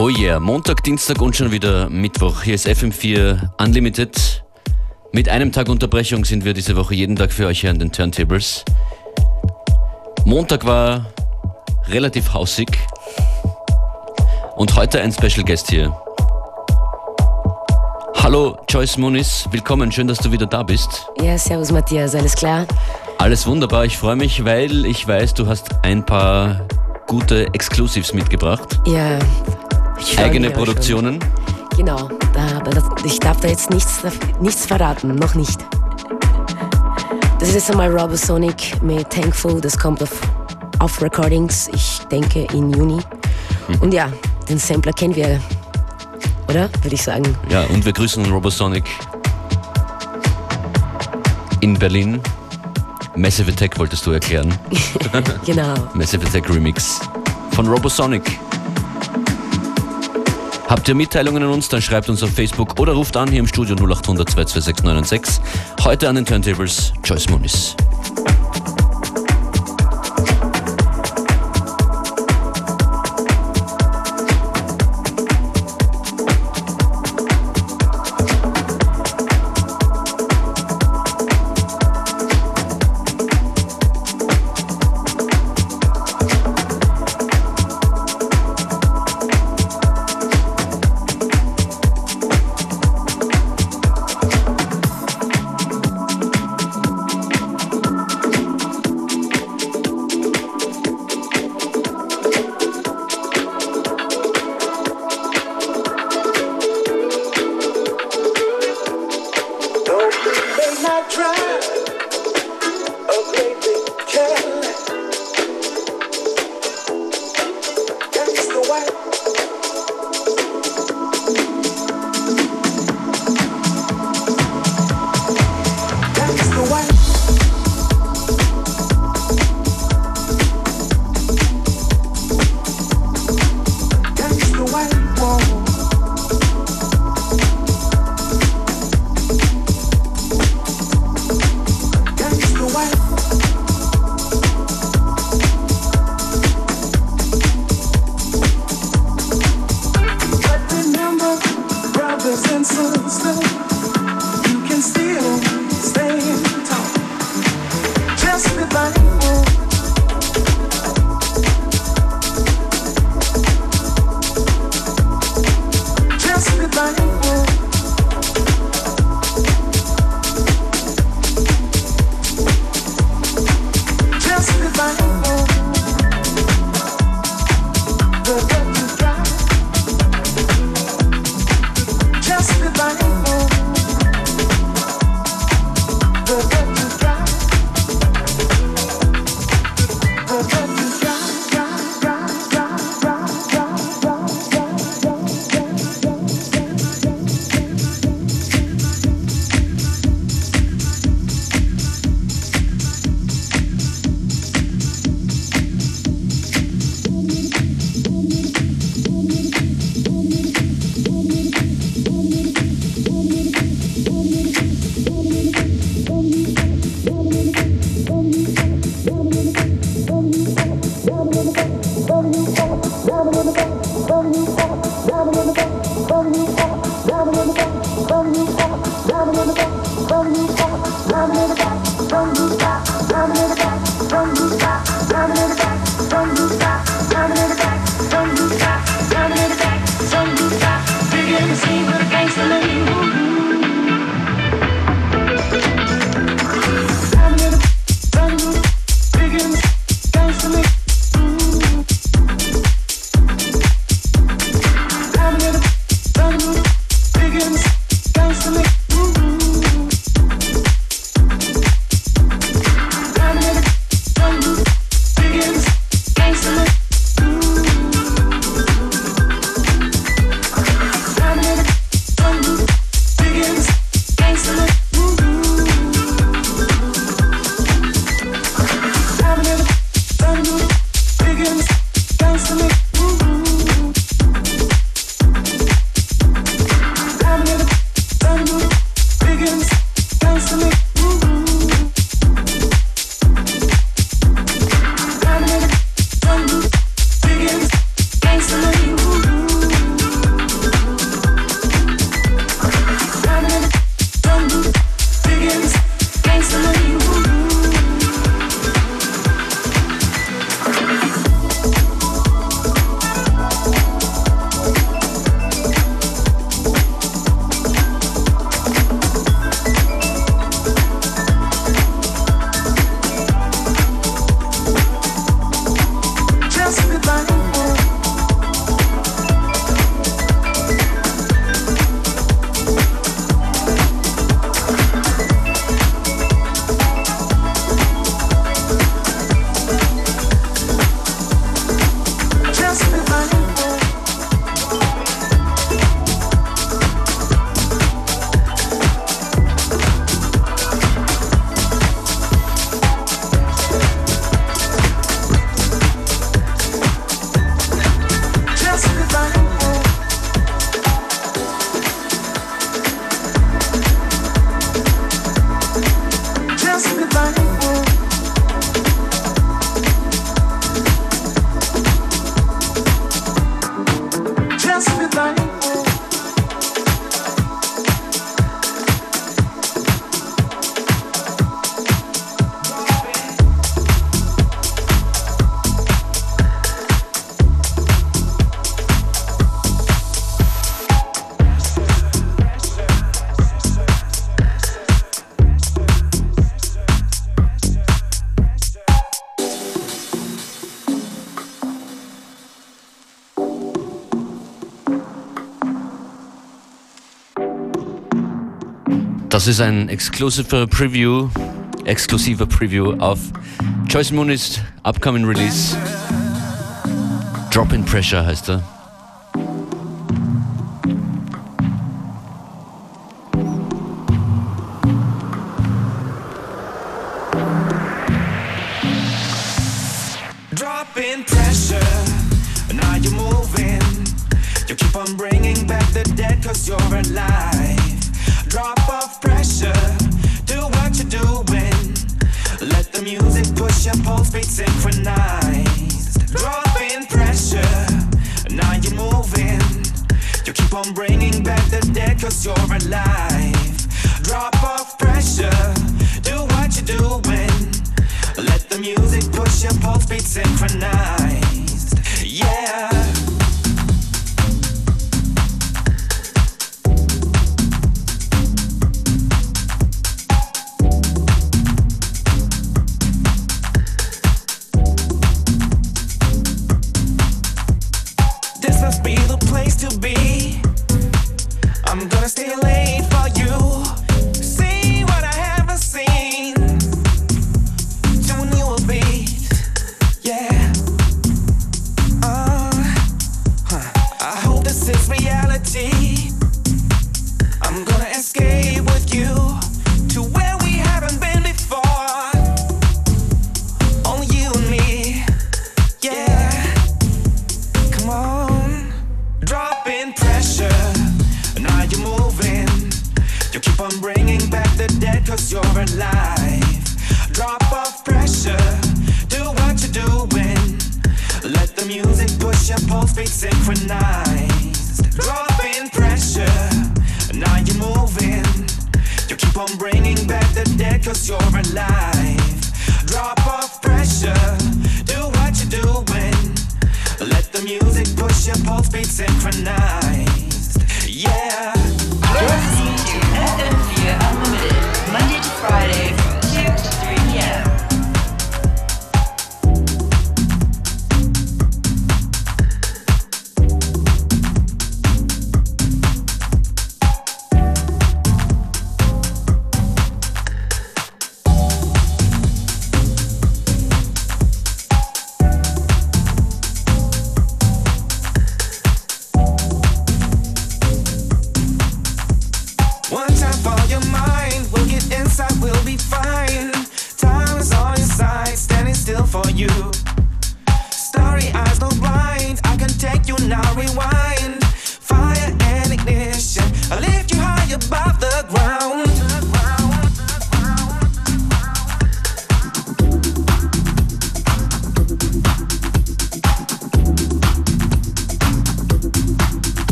Oh yeah, Montag, Dienstag und schon wieder Mittwoch. Hier ist FM4 Unlimited. Mit einem Tag Unterbrechung sind wir diese Woche jeden Tag für euch hier an den Turntables. Montag war relativ hausig. Und heute ein Special Guest hier. Hallo Joyce Muniz, willkommen, schön, dass du wieder da bist. Ja, servus Matthias, alles klar? Alles wunderbar, ich freue mich, weil ich weiß, du hast ein paar gute Exclusives mitgebracht. Ja, Eigene Produktionen? Genau, aber das, ich darf da jetzt nichts, nichts verraten, noch nicht. Das ist jetzt einmal Robosonic mit Thankful, das kommt auf, auf Recordings, ich denke in Juni. Hm. Und ja, den Sampler kennen wir, oder? Würde ich sagen. Ja, und wir grüßen Robosonic in Berlin. Massive Attack wolltest du erklären. genau. Massive Attack Remix von Robosonic. Habt ihr Mitteilungen an uns, dann schreibt uns auf Facebook oder ruft an hier im Studio 0800 226 Heute an den Turntables Joyce Muniz. Das ist ein exklusiver Preview, exklusiver Preview auf Choice Moon's upcoming Release. Drop in Pressure heißt er.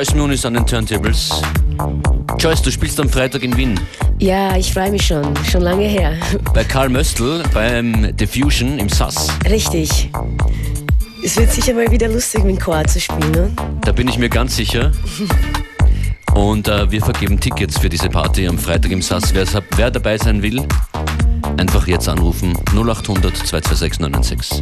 Joyce Moon ist an den Turntables. Joyce, du spielst am Freitag in Wien. Ja, ich freue mich schon. Schon lange her. Bei Karl Möstl beim Diffusion im SAS. Richtig. Es wird sicher mal wieder lustig, mit Chor zu spielen, ne? Da bin ich mir ganz sicher. Und äh, wir vergeben Tickets für diese Party am Freitag im SAS. Wer, wer dabei sein will, einfach jetzt anrufen 0800 226 996.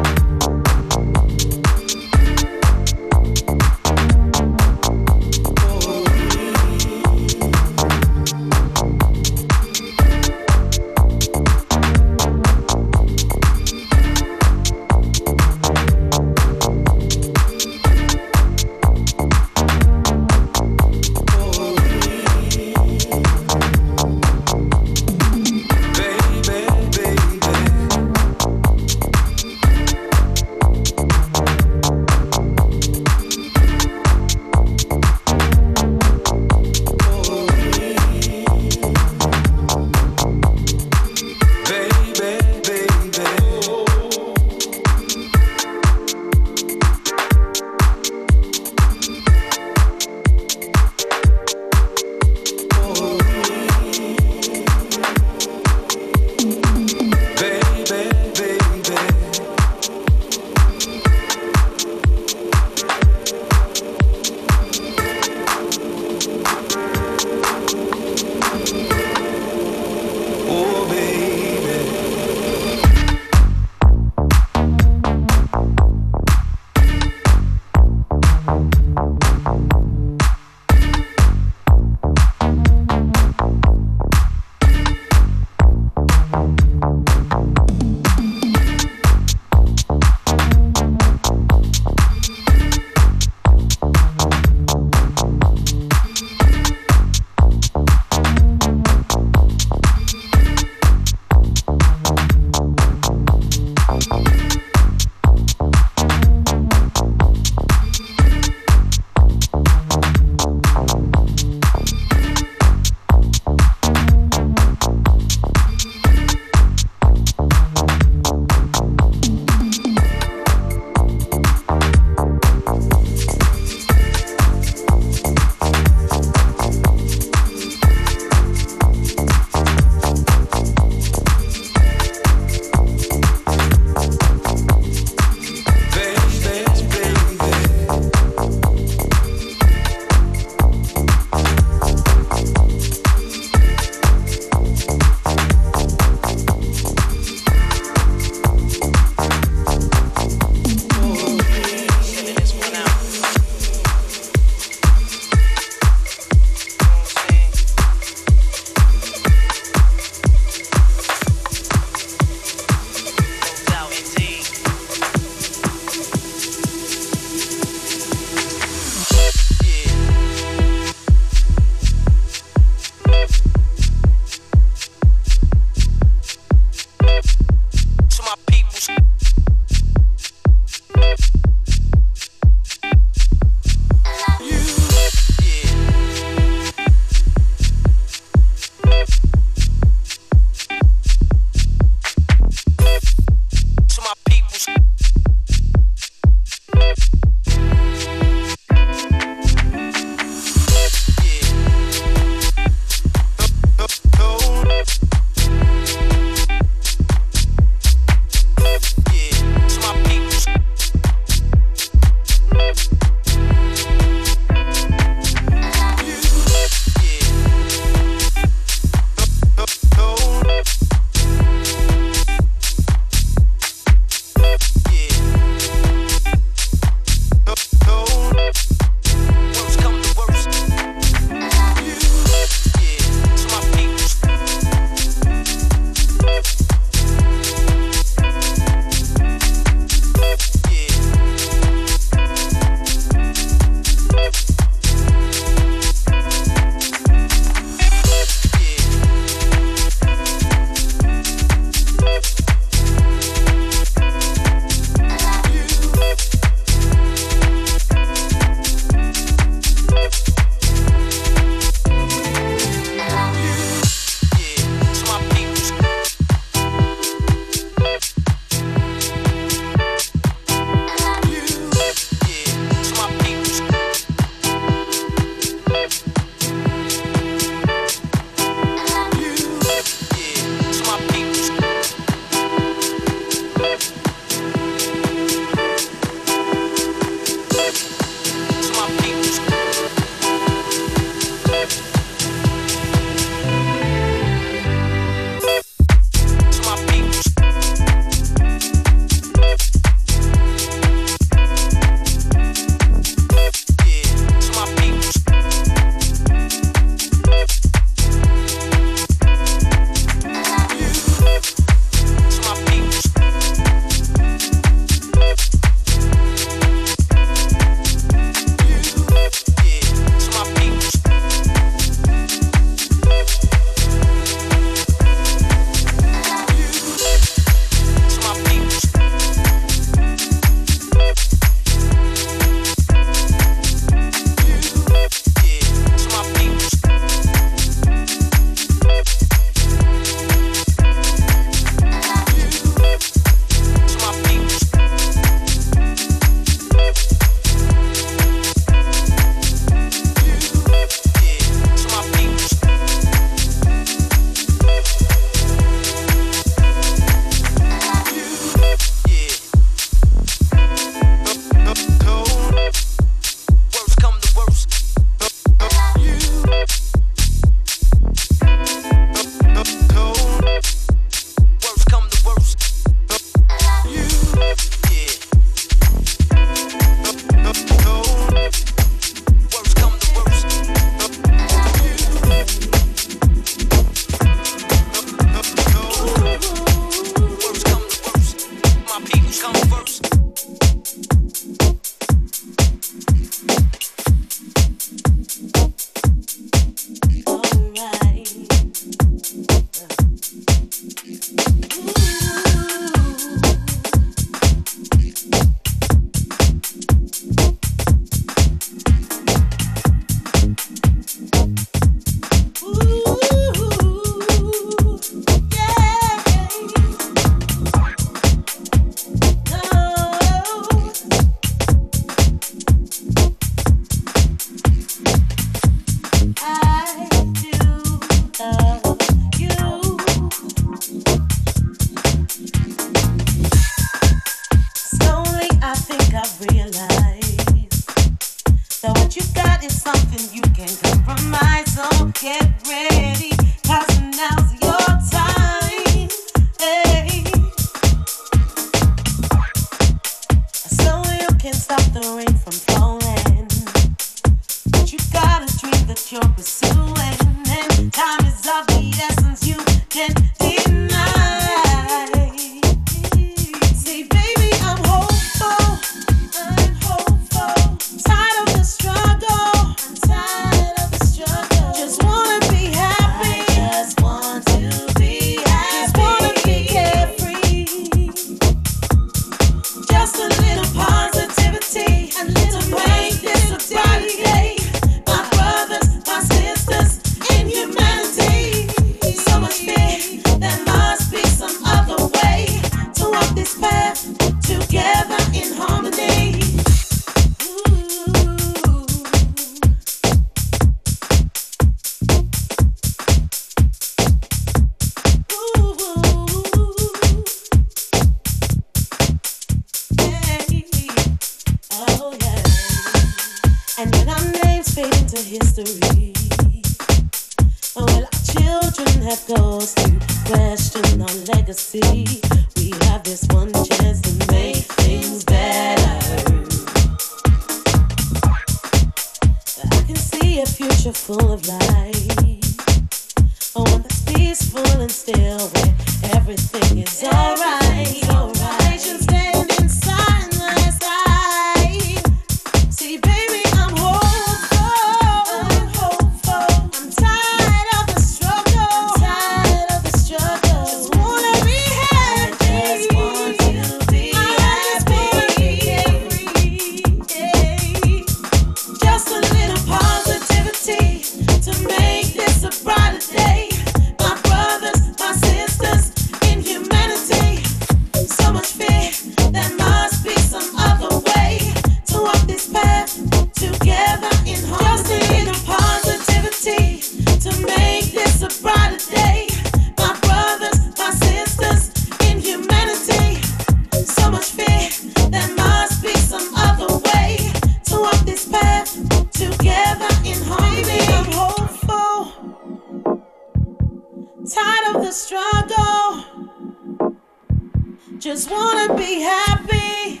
Just wanna be happy.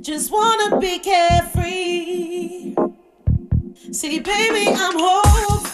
Just wanna be carefree. See, baby, I'm hopeful.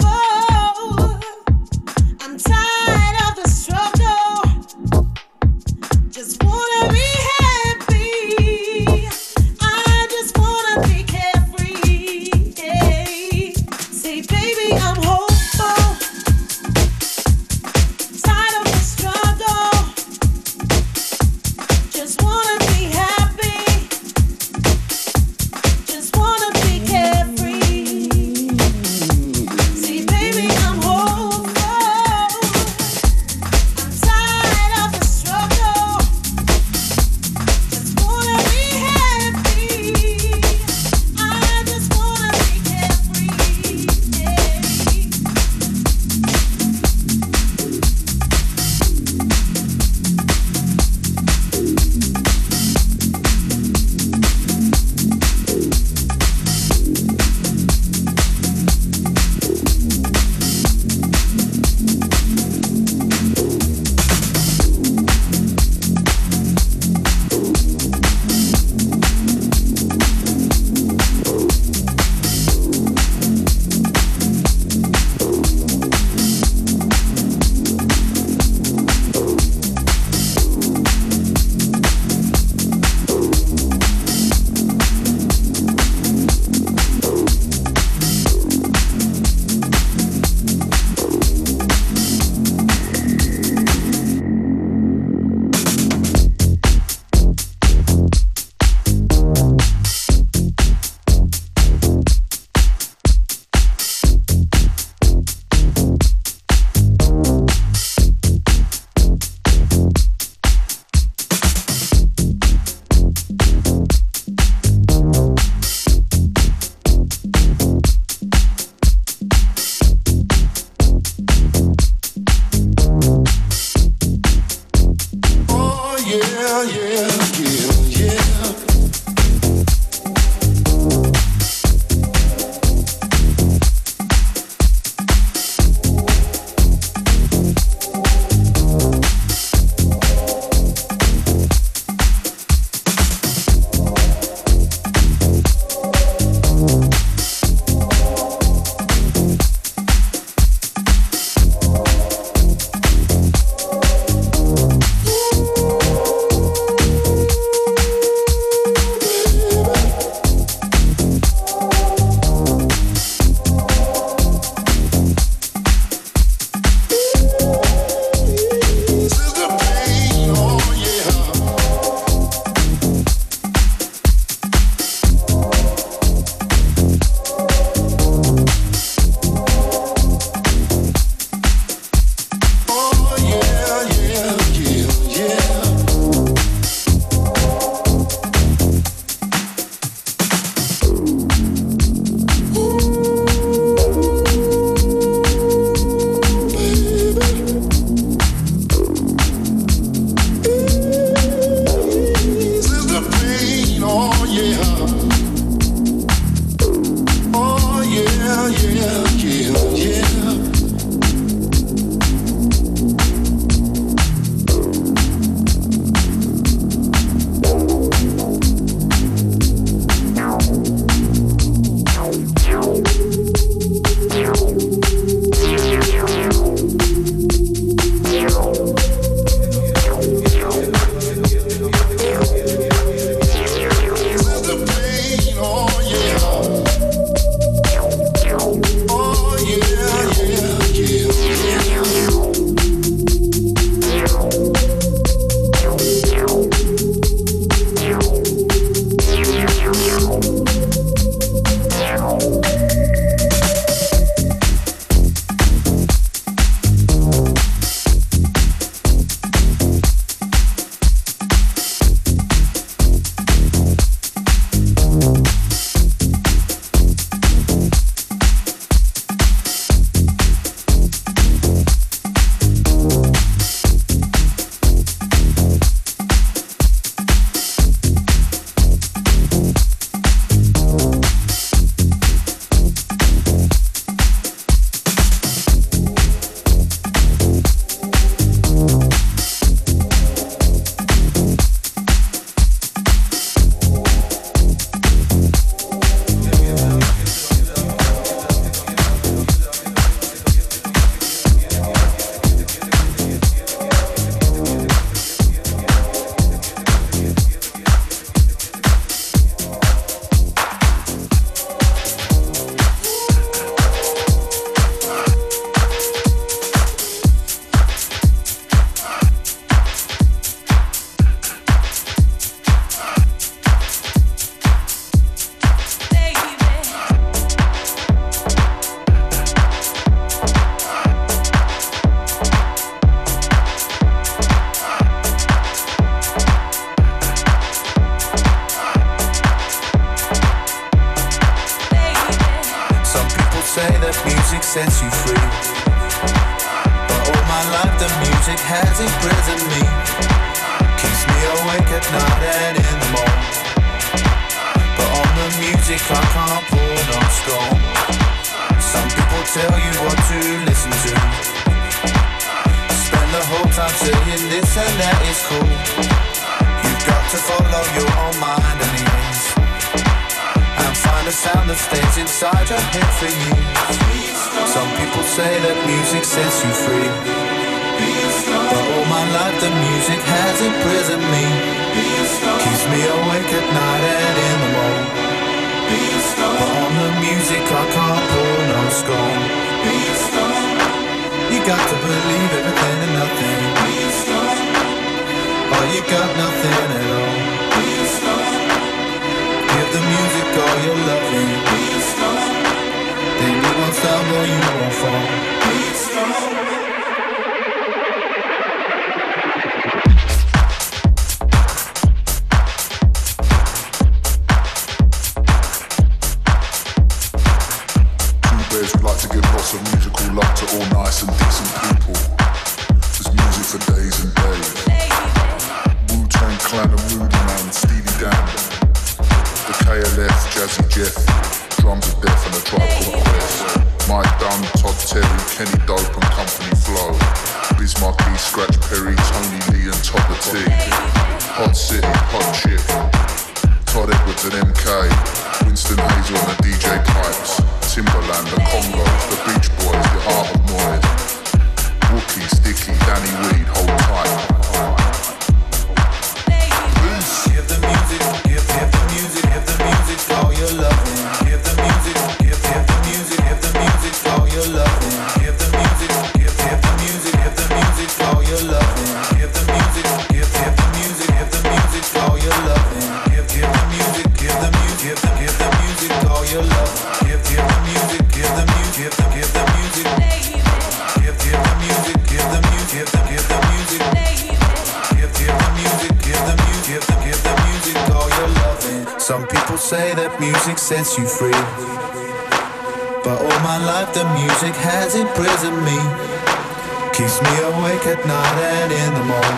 in the mall.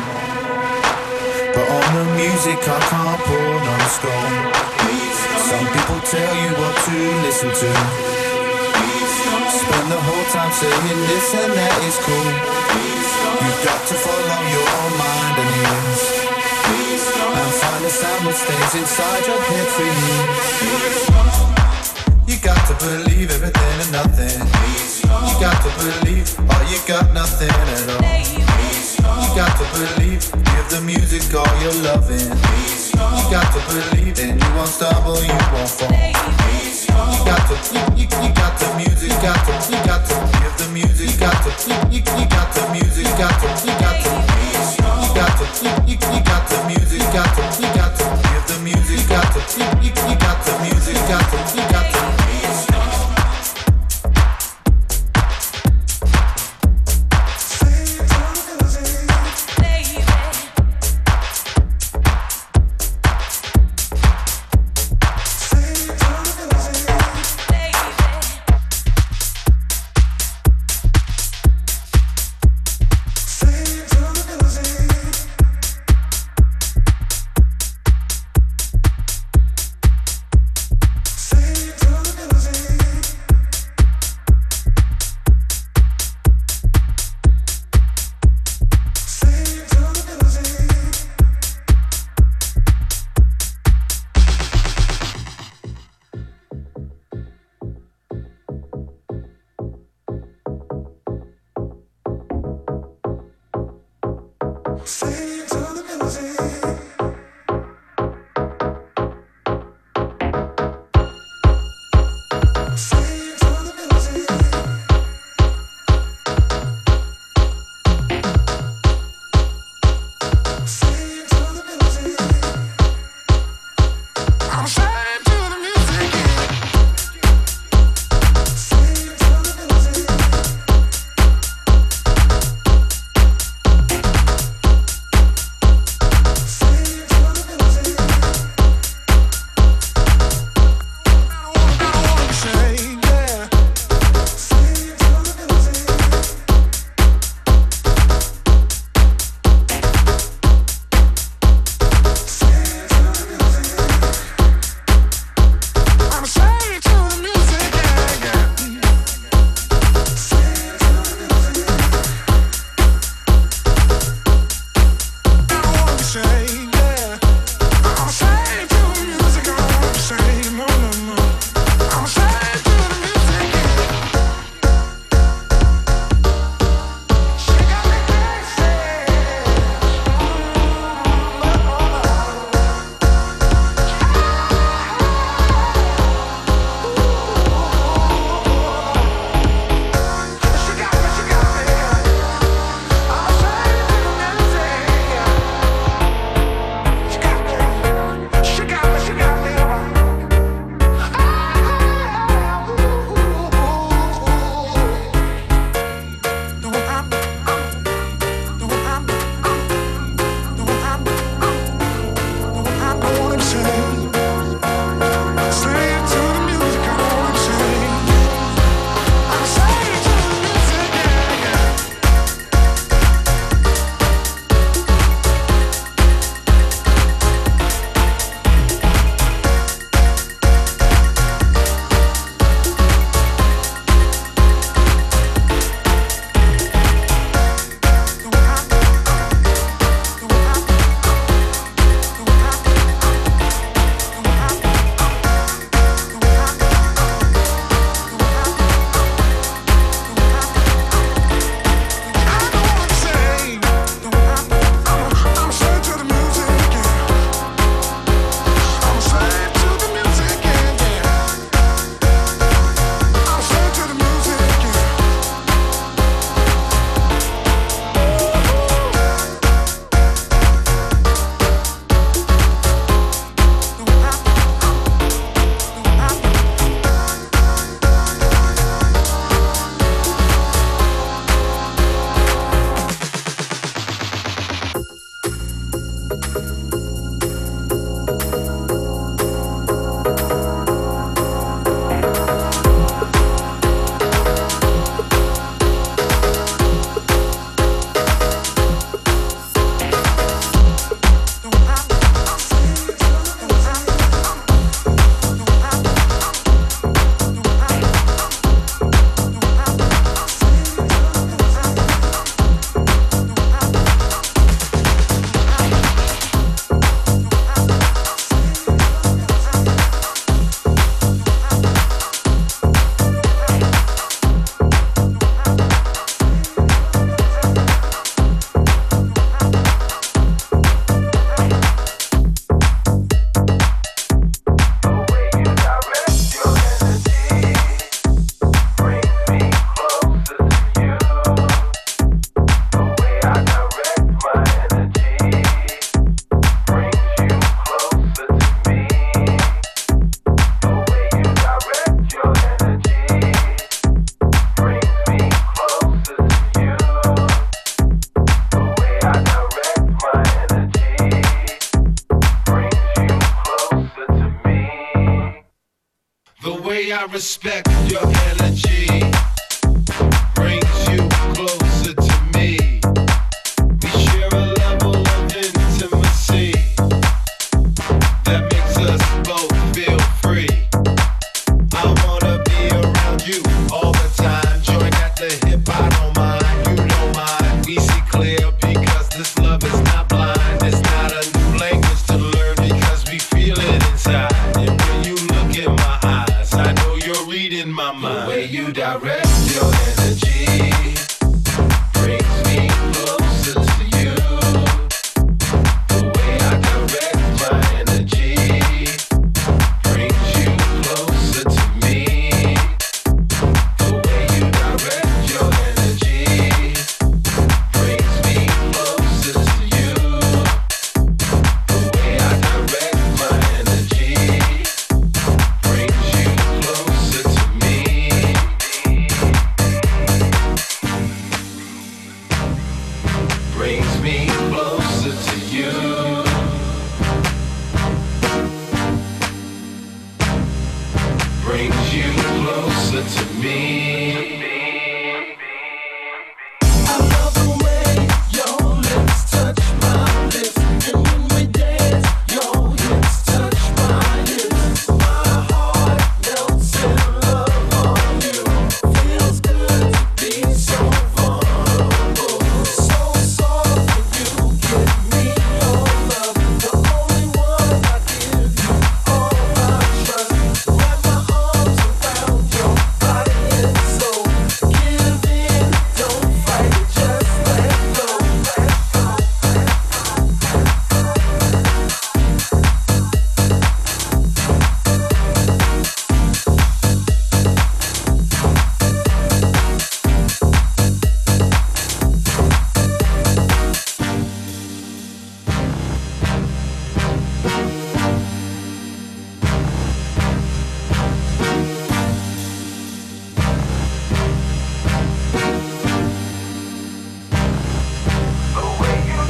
But on the music I can't pull no score. Some people tell you what to listen to. Spend the whole time saying this and that is cool. You've got to follow your own mind and ears. And find the sound that stays inside your head for you. You got to believe everything and nothing. You got to believe, or you got nothing at all got to believe, give the music all your loving. You got to believe, and you won't stumble, you won't fall. You got to, you, you, you got the music, got to, you got to give the music, got to, you, you you got the music, got to, you got to, you got to, you, you you got the music, got to, you got to give the music, got to, you, you you got the music, You got to, you got to. Same time.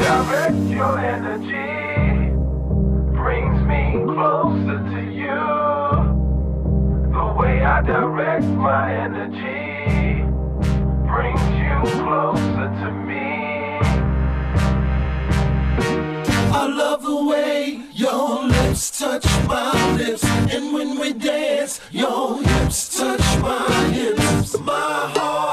Your energy brings me closer to you. The way I direct my energy brings you closer to me. I love the way your lips touch my lips, and when we dance, your hips touch my hips. My heart.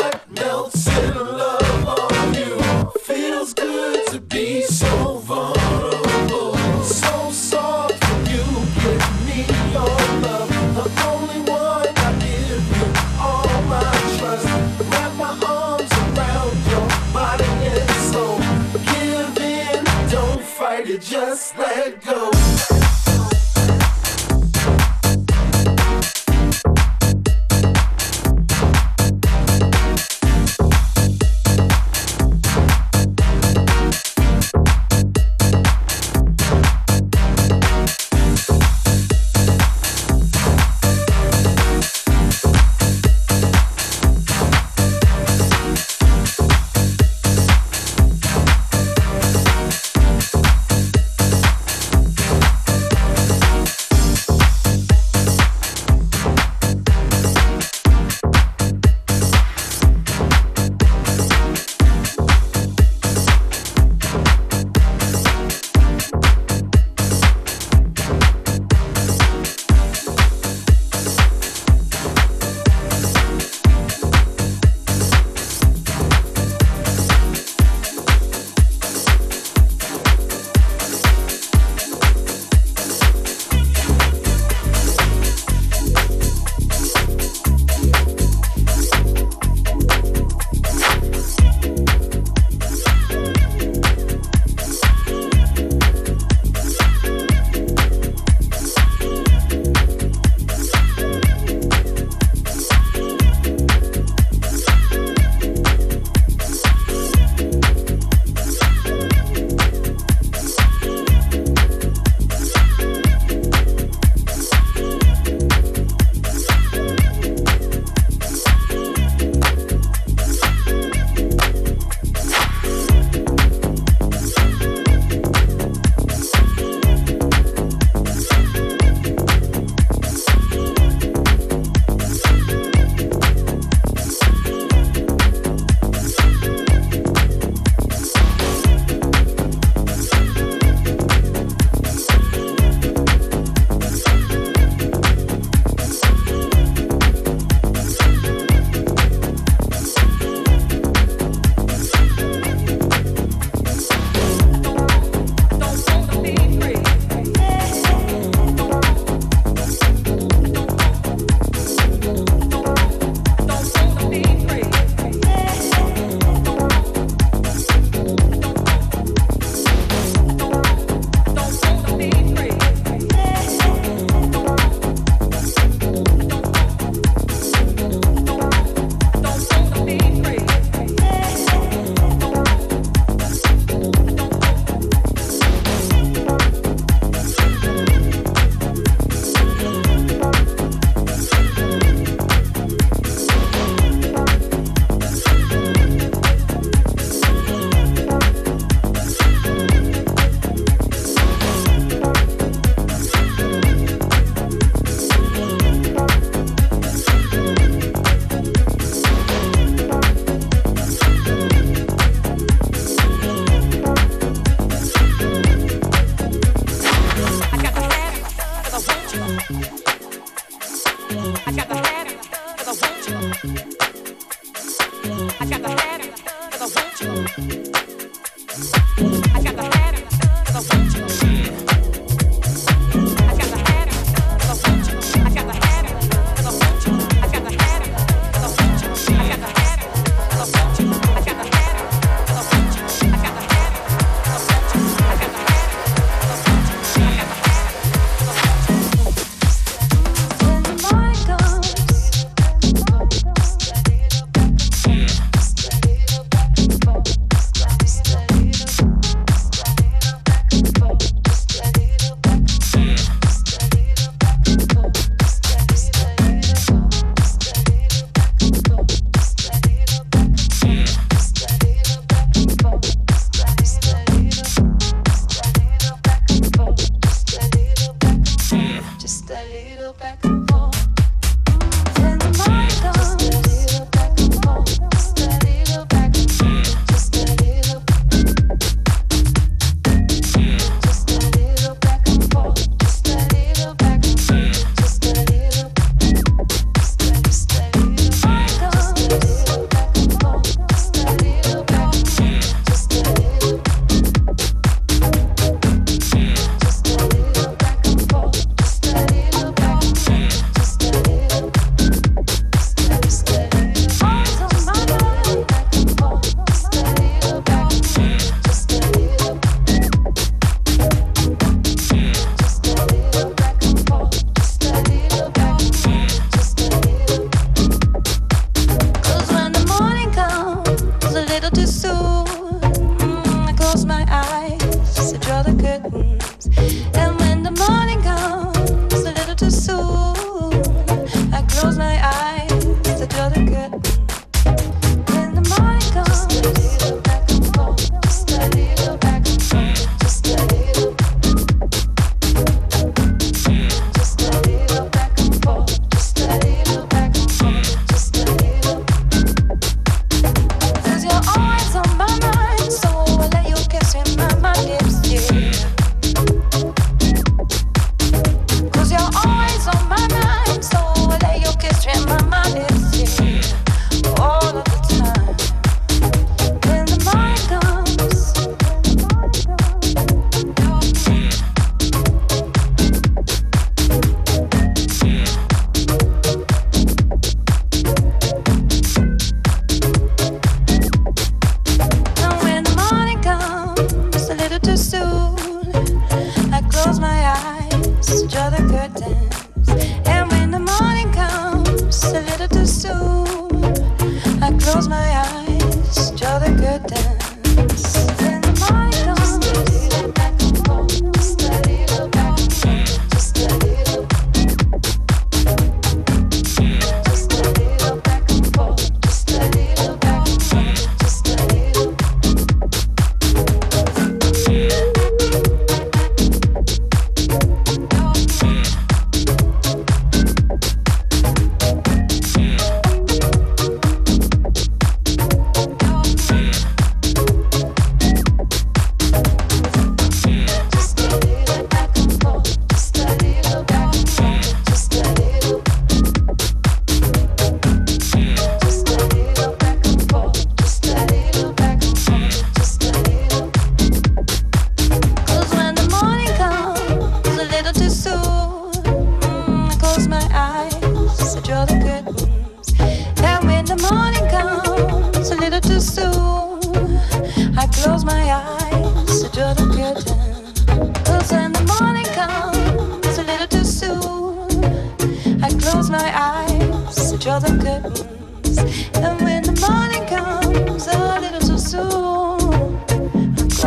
that little back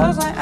Cause I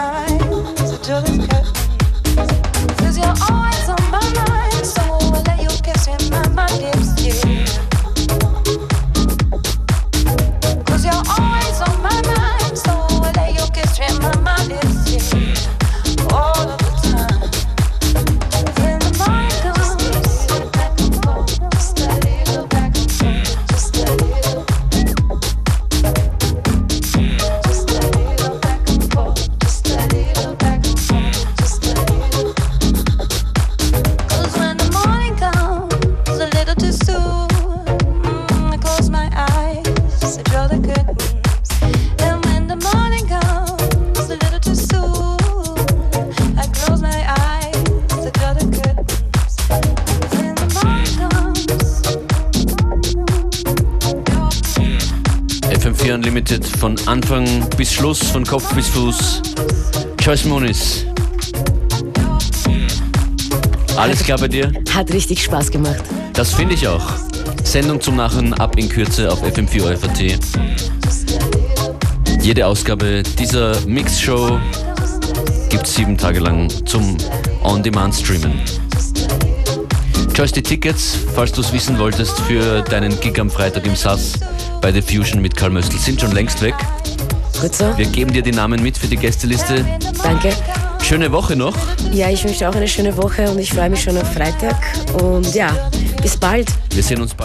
Anfang bis Schluss, von Kopf bis Fuß. Joyce Moniz. Alles klar bei dir? Hat richtig Spaß gemacht. Das finde ich auch. Sendung zum Nachhören ab in Kürze auf FM4 OFAT. Jede Ausgabe dieser Mix-Show gibt es sieben Tage lang zum On-Demand-Streamen. Joyce, die Tickets, falls du es wissen wolltest, für deinen Gig am Freitag im SAS bei The Fusion mit Karl Möstl sind schon längst weg. So. Wir geben dir die Namen mit für die Gästeliste. Danke. Schöne Woche noch. Ja, ich wünsche dir auch eine schöne Woche und ich freue mich schon auf Freitag. Und ja, bis bald. Wir sehen uns bald